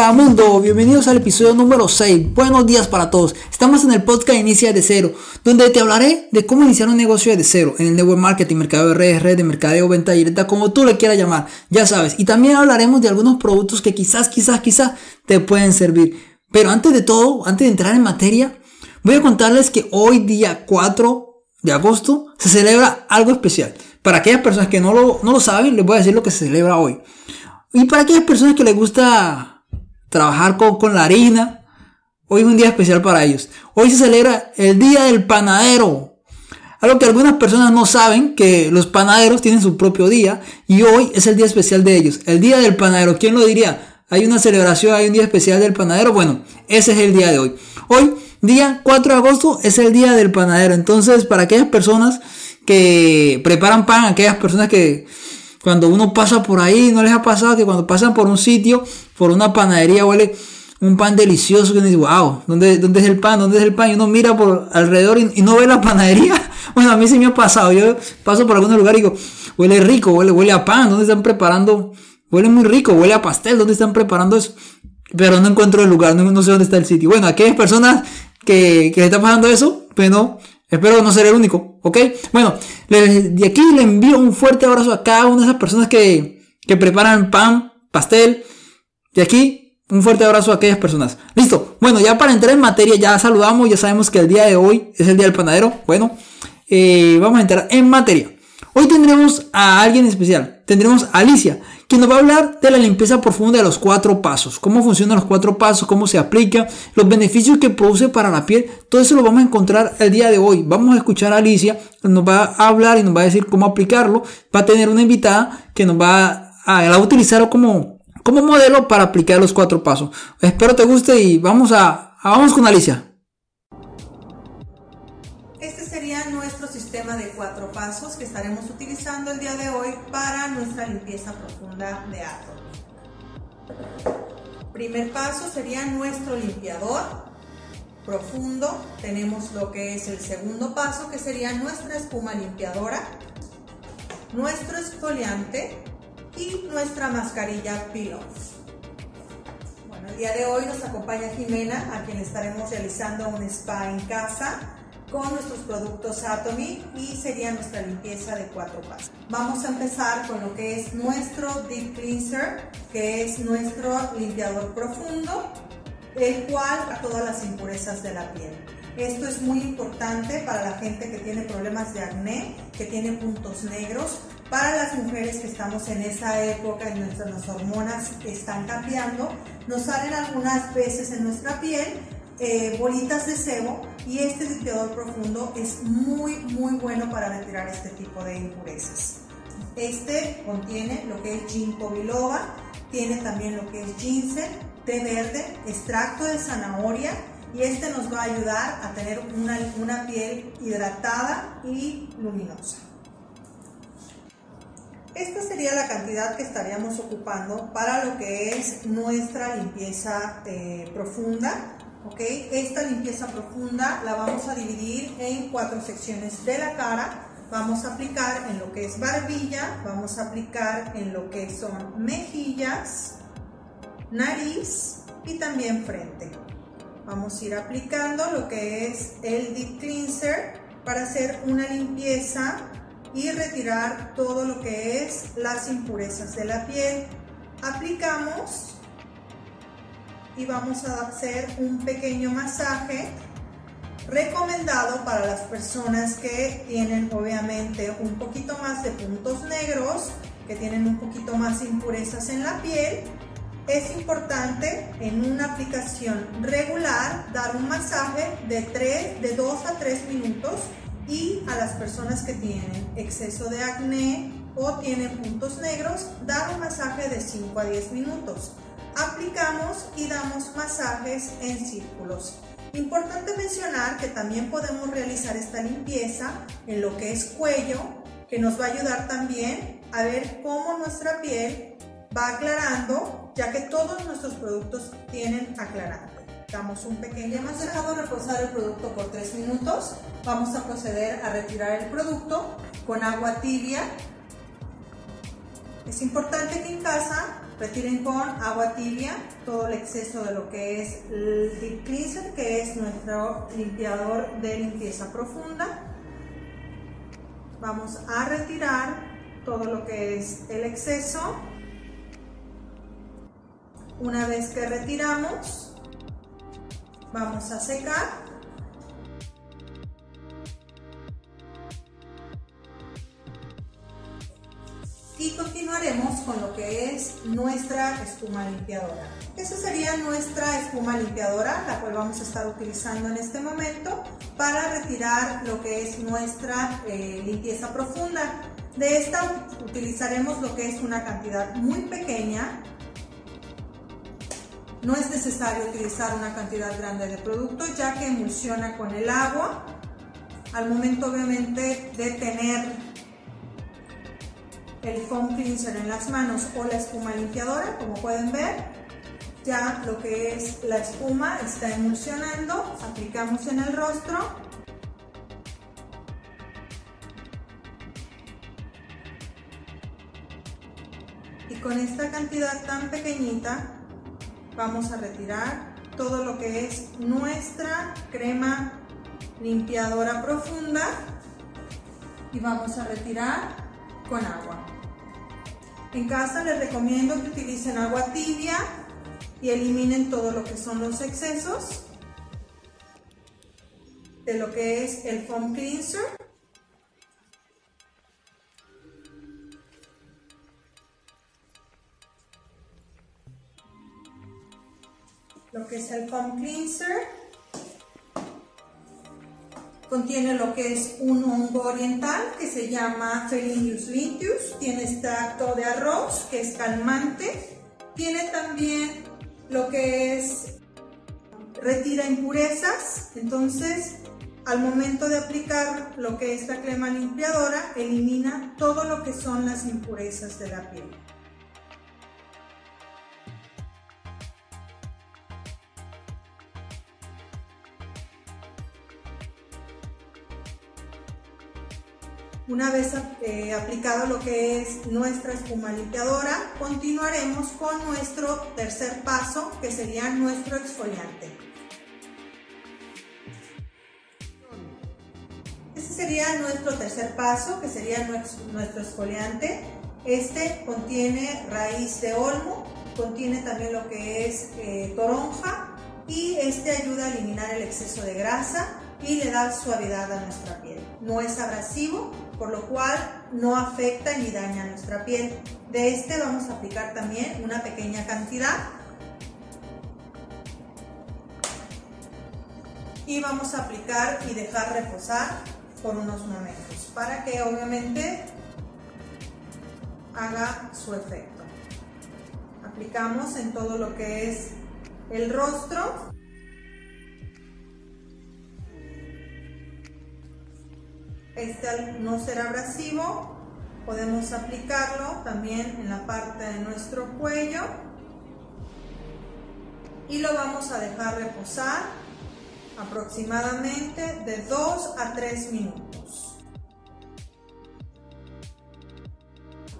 Hola mundo, bienvenidos al episodio número 6. Buenos días para todos. Estamos en el podcast Inicia de Cero, donde te hablaré de cómo iniciar un negocio de cero en el network marketing, mercado de redes, red de mercadeo, venta directa, como tú le quieras llamar, ya sabes. Y también hablaremos de algunos productos que quizás, quizás, quizás te pueden servir. Pero antes de todo, antes de entrar en materia, voy a contarles que hoy día 4 de agosto se celebra algo especial. Para aquellas personas que no lo, no lo saben, les voy a decir lo que se celebra hoy. Y para aquellas personas que les gusta trabajar con, con la harina, hoy es un día especial para ellos. Hoy se celebra el Día del Panadero. Algo que algunas personas no saben, que los panaderos tienen su propio día y hoy es el día especial de ellos. El Día del Panadero, ¿quién lo diría? Hay una celebración, hay un día especial del panadero. Bueno, ese es el día de hoy. Hoy, día 4 de agosto, es el Día del Panadero. Entonces, para aquellas personas que preparan pan, aquellas personas que cuando uno pasa por ahí, no les ha pasado que cuando pasan por un sitio, por una panadería, huele un pan delicioso, que uno dice, wow, ¿dónde, ¿dónde es el pan? ¿Dónde es el pan? Y uno mira por alrededor y, no ve la panadería. Bueno, a mí sí me ha pasado. Yo paso por algún lugar y digo, huele rico, huele, huele a pan, ¿dónde están preparando? Huele muy rico, huele a pastel, ¿dónde están preparando eso? Pero no encuentro el lugar, no, sé dónde está el sitio. Bueno, aquellas personas que, que le está pasando eso, pues no, Espero no ser el único, ¿ok? Bueno, de aquí le envío un fuerte abrazo a cada una de esas personas que, que preparan pan, pastel. De aquí, un fuerte abrazo a aquellas personas. Listo. Bueno, ya para entrar en materia, ya saludamos, ya sabemos que el día de hoy es el día del panadero. Bueno, eh, vamos a entrar en materia. Hoy tendremos a alguien especial. Tendremos a Alicia, quien nos va a hablar de la limpieza profunda de los cuatro pasos. Cómo funcionan los cuatro pasos, cómo se aplica, los beneficios que produce para la piel. Todo eso lo vamos a encontrar el día de hoy. Vamos a escuchar a Alicia, nos va a hablar y nos va a decir cómo aplicarlo. Va a tener una invitada que nos va a, a utilizar como, como modelo para aplicar los cuatro pasos. Espero te guste y vamos a, a vamos con Alicia. De cuatro pasos que estaremos utilizando el día de hoy para nuestra limpieza profunda de átomos. Primer paso sería nuestro limpiador profundo. Tenemos lo que es el segundo paso que sería nuestra espuma limpiadora, nuestro exfoliante y nuestra mascarilla Pillow. Bueno, el día de hoy nos acompaña Jimena, a quien estaremos realizando un spa en casa con nuestros productos Atomy y sería nuestra limpieza de cuatro pasos. Vamos a empezar con lo que es nuestro Deep Cleanser, que es nuestro limpiador profundo, el cual a todas las impurezas de la piel. Esto es muy importante para la gente que tiene problemas de acné, que tiene puntos negros, para las mujeres que estamos en esa época en nuestras hormonas están cambiando, nos salen algunas veces en nuestra piel eh, bolitas de sebo y este limpiador profundo es muy muy bueno para retirar este tipo de impurezas. Este contiene lo que es ginkgo biloba, tiene también lo que es ginseng, té verde, extracto de zanahoria y este nos va a ayudar a tener una, una piel hidratada y luminosa. Esta sería la cantidad que estaríamos ocupando para lo que es nuestra limpieza eh, profunda ¿ok? Esta limpieza profunda la vamos a dividir en cuatro secciones de la cara. Vamos a aplicar en lo que es barbilla, vamos a aplicar en lo que son mejillas, nariz y también frente. Vamos a ir aplicando lo que es el Deep Cleanser para hacer una limpieza y retirar todo lo que es las impurezas de la piel. Aplicamos y vamos a hacer un pequeño masaje recomendado para las personas que tienen obviamente un poquito más de puntos negros, que tienen un poquito más impurezas en la piel. Es importante en una aplicación regular dar un masaje de, 3, de 2 a 3 minutos y a las personas que tienen exceso de acné o tienen puntos negros, dar un masaje de 5 a 10 minutos aplicamos y damos masajes en círculos. Importante mencionar que también podemos realizar esta limpieza en lo que es cuello, que nos va a ayudar también a ver cómo nuestra piel va aclarando, ya que todos nuestros productos tienen aclarante. Damos un pequeño Hemos dejado reposar el producto por 3 minutos. Vamos a proceder a retirar el producto con agua tibia. Es importante que en casa Retiren con agua tibia todo el exceso de lo que es el Deep Cleanser, que es nuestro limpiador de limpieza profunda. Vamos a retirar todo lo que es el exceso. Una vez que retiramos, vamos a secar con lo que es nuestra espuma limpiadora. Esa sería nuestra espuma limpiadora, la cual vamos a estar utilizando en este momento para retirar lo que es nuestra eh, limpieza profunda. De esta utilizaremos lo que es una cantidad muy pequeña. No es necesario utilizar una cantidad grande de producto ya que emulsiona con el agua. Al momento obviamente de tener el foam cleanser en las manos o la espuma limpiadora, como pueden ver, ya lo que es la espuma está emulsionando, aplicamos en el rostro. Y con esta cantidad tan pequeñita vamos a retirar todo lo que es nuestra crema limpiadora profunda y vamos a retirar con agua. En casa les recomiendo que utilicen agua tibia y eliminen todo lo que son los excesos de lo que es el foam cleanser. Lo que es el foam cleanser Contiene lo que es un hongo oriental que se llama Felinius litius. Tiene extracto de arroz que es calmante. Tiene también lo que es retira impurezas. Entonces, al momento de aplicar lo que es la crema limpiadora, elimina todo lo que son las impurezas de la piel. Una vez eh, aplicado lo que es nuestra espuma limpiadora, continuaremos con nuestro tercer paso, que sería nuestro exfoliante. Este sería nuestro tercer paso, que sería nuestro exfoliante. Este contiene raíz de olmo, contiene también lo que es eh, toronja y este ayuda a eliminar el exceso de grasa y le da suavidad a nuestra piel. No es abrasivo, por lo cual no afecta ni daña nuestra piel. De este vamos a aplicar también una pequeña cantidad. Y vamos a aplicar y dejar reposar por unos momentos para que obviamente haga su efecto. Aplicamos en todo lo que es el rostro Este al no ser abrasivo, podemos aplicarlo también en la parte de nuestro cuello y lo vamos a dejar reposar aproximadamente de 2 a 3 minutos.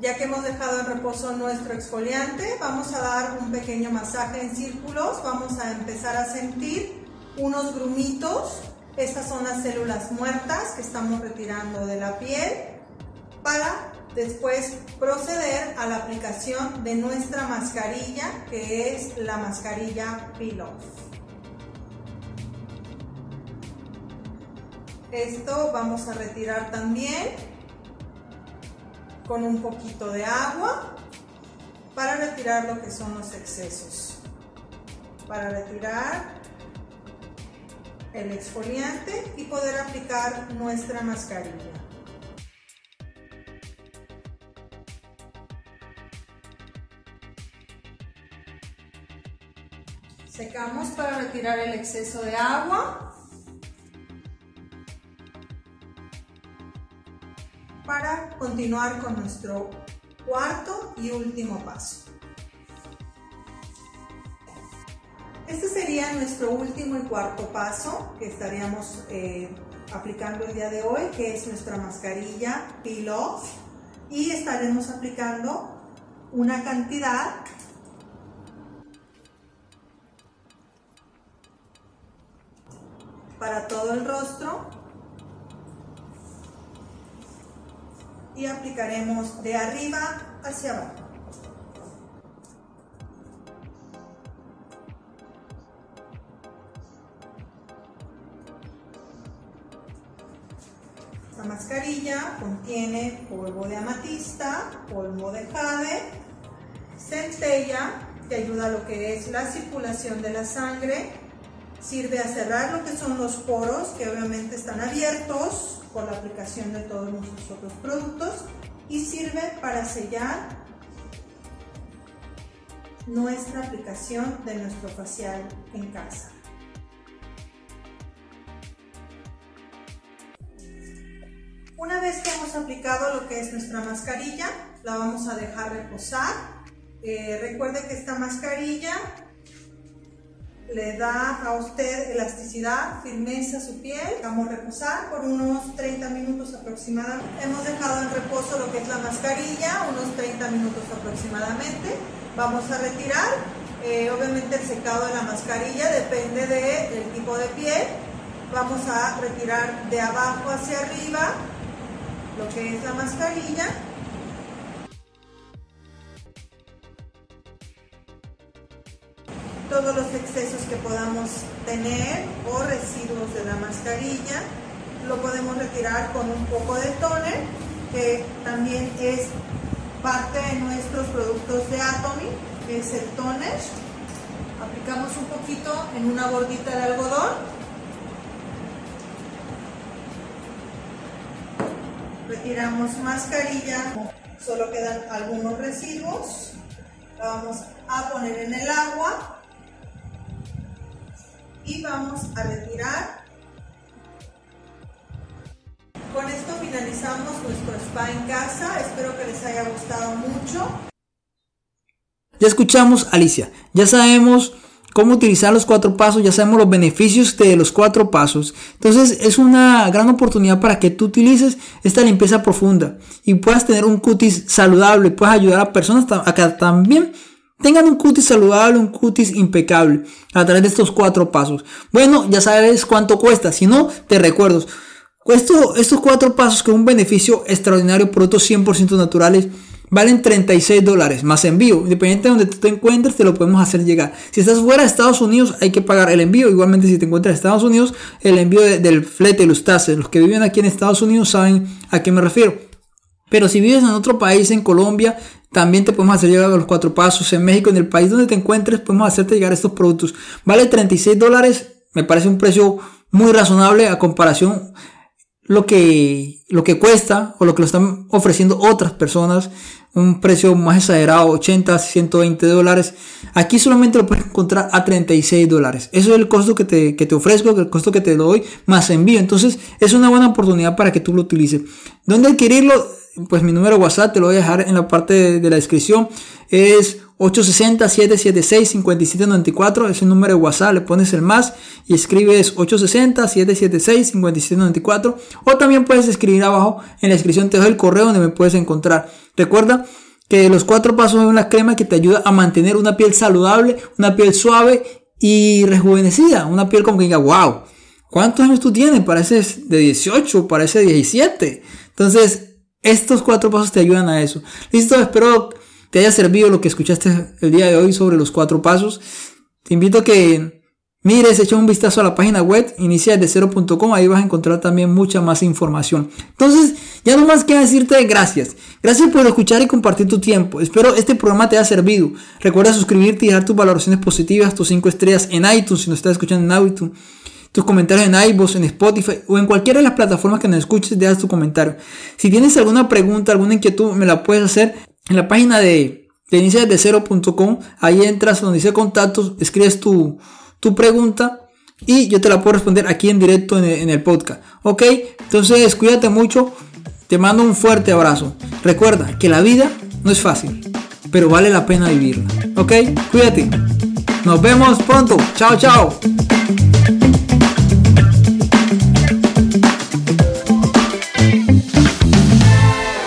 Ya que hemos dejado en reposo nuestro exfoliante, vamos a dar un pequeño masaje en círculos, vamos a empezar a sentir unos grumitos estas son las células muertas que estamos retirando de la piel para después proceder a la aplicación de nuestra mascarilla que es la mascarilla Peel Off. Esto vamos a retirar también con un poquito de agua para retirar lo que son los excesos. Para retirar el exfoliante y poder aplicar nuestra mascarilla. Secamos para retirar el exceso de agua. Para continuar con nuestro cuarto y último paso. Este sería nuestro último y cuarto paso que estaríamos eh, aplicando el día de hoy, que es nuestra mascarilla Pilos y estaremos aplicando una cantidad para todo el rostro y aplicaremos de arriba hacia abajo. La mascarilla contiene polvo de amatista, polvo de jade, centella, que ayuda a lo que es la circulación de la sangre, sirve a cerrar lo que son los poros, que obviamente están abiertos por la aplicación de todos nuestros otros productos, y sirve para sellar nuestra aplicación de nuestro facial en casa. Una vez que hemos aplicado lo que es nuestra mascarilla, la vamos a dejar reposar. Eh, recuerde que esta mascarilla le da a usted elasticidad, firmeza a su piel. Vamos a reposar por unos 30 minutos aproximadamente. Hemos dejado en reposo lo que es la mascarilla, unos 30 minutos aproximadamente. Vamos a retirar, eh, obviamente el secado de la mascarilla depende del tipo de piel. Vamos a retirar de abajo hacia arriba lo que es la mascarilla. Todos los excesos que podamos tener o residuos de la mascarilla lo podemos retirar con un poco de toner, que también es parte de nuestros productos de Atomy, que es el toner. Aplicamos un poquito en una gordita de algodón retiramos mascarilla, solo quedan algunos residuos, la vamos a poner en el agua y vamos a retirar. Con esto finalizamos nuestro spa en casa, espero que les haya gustado mucho. Ya escuchamos Alicia, ya sabemos cómo utilizar los cuatro pasos, ya sabemos los beneficios de los cuatro pasos. Entonces es una gran oportunidad para que tú utilices esta limpieza profunda y puedas tener un cutis saludable, puedas ayudar a personas a que también tengan un cutis saludable, un cutis impecable a través de estos cuatro pasos. Bueno, ya sabes cuánto cuesta, si no, te recuerdo. Esto, estos cuatro pasos que un beneficio extraordinario, productos 100% naturales, valen 36 dólares más envío. Independiente de donde tú te encuentres, te lo podemos hacer llegar. Si estás fuera de Estados Unidos, hay que pagar el envío. Igualmente, si te encuentras en Estados Unidos, el envío del flete, los taxes. Los que viven aquí en Estados Unidos saben a qué me refiero. Pero si vives en otro país, en Colombia, también te podemos hacer llegar los cuatro pasos. En México, en el país donde te encuentres, podemos hacerte llegar estos productos. Vale 36 dólares. Me parece un precio muy razonable a comparación lo que, lo que cuesta o lo que lo están ofreciendo otras personas un precio más exagerado, 80, 120 dólares. Aquí solamente lo puedes encontrar a 36 dólares. Eso es el costo que te, que te ofrezco, el costo que te doy, más envío. Entonces es una buena oportunidad para que tú lo utilices. ¿Dónde adquirirlo? Pues mi número WhatsApp te lo voy a dejar en la parte de la descripción. Es 860-776-5794, es el número de WhatsApp, le pones el más y escribes 860-776-5794 o también puedes escribir abajo en la descripción, te doy el correo donde me puedes encontrar. Recuerda que los cuatro pasos es una crema que te ayuda a mantener una piel saludable, una piel suave y rejuvenecida, una piel como que diga, wow, ¿cuántos años tú tienes? Pareces de 18, parece 17. Entonces, estos cuatro pasos te ayudan a eso. Listo, espero te haya servido lo que escuchaste el día de hoy sobre los cuatro pasos. Te invito a que mires, echa un vistazo a la página web iniciadescero.com, ahí vas a encontrar también mucha más información. Entonces, ya no más queda decirte gracias. Gracias por escuchar y compartir tu tiempo. Espero este programa te haya servido. Recuerda suscribirte y dejar tus valoraciones positivas, tus cinco estrellas en iTunes si nos estás escuchando en iTunes tus comentarios en iVoox, en Spotify o en cualquiera de las plataformas que nos escuches, dejas tu comentario. Si tienes alguna pregunta, alguna inquietud, me la puedes hacer en la página de, de cero.com, ahí entras donde dice contactos, escribes tu, tu pregunta y yo te la puedo responder aquí en directo en el, en el podcast. Ok, entonces cuídate mucho, te mando un fuerte abrazo. Recuerda que la vida no es fácil, pero vale la pena vivirla. Ok, cuídate. Nos vemos pronto. Chao, chao.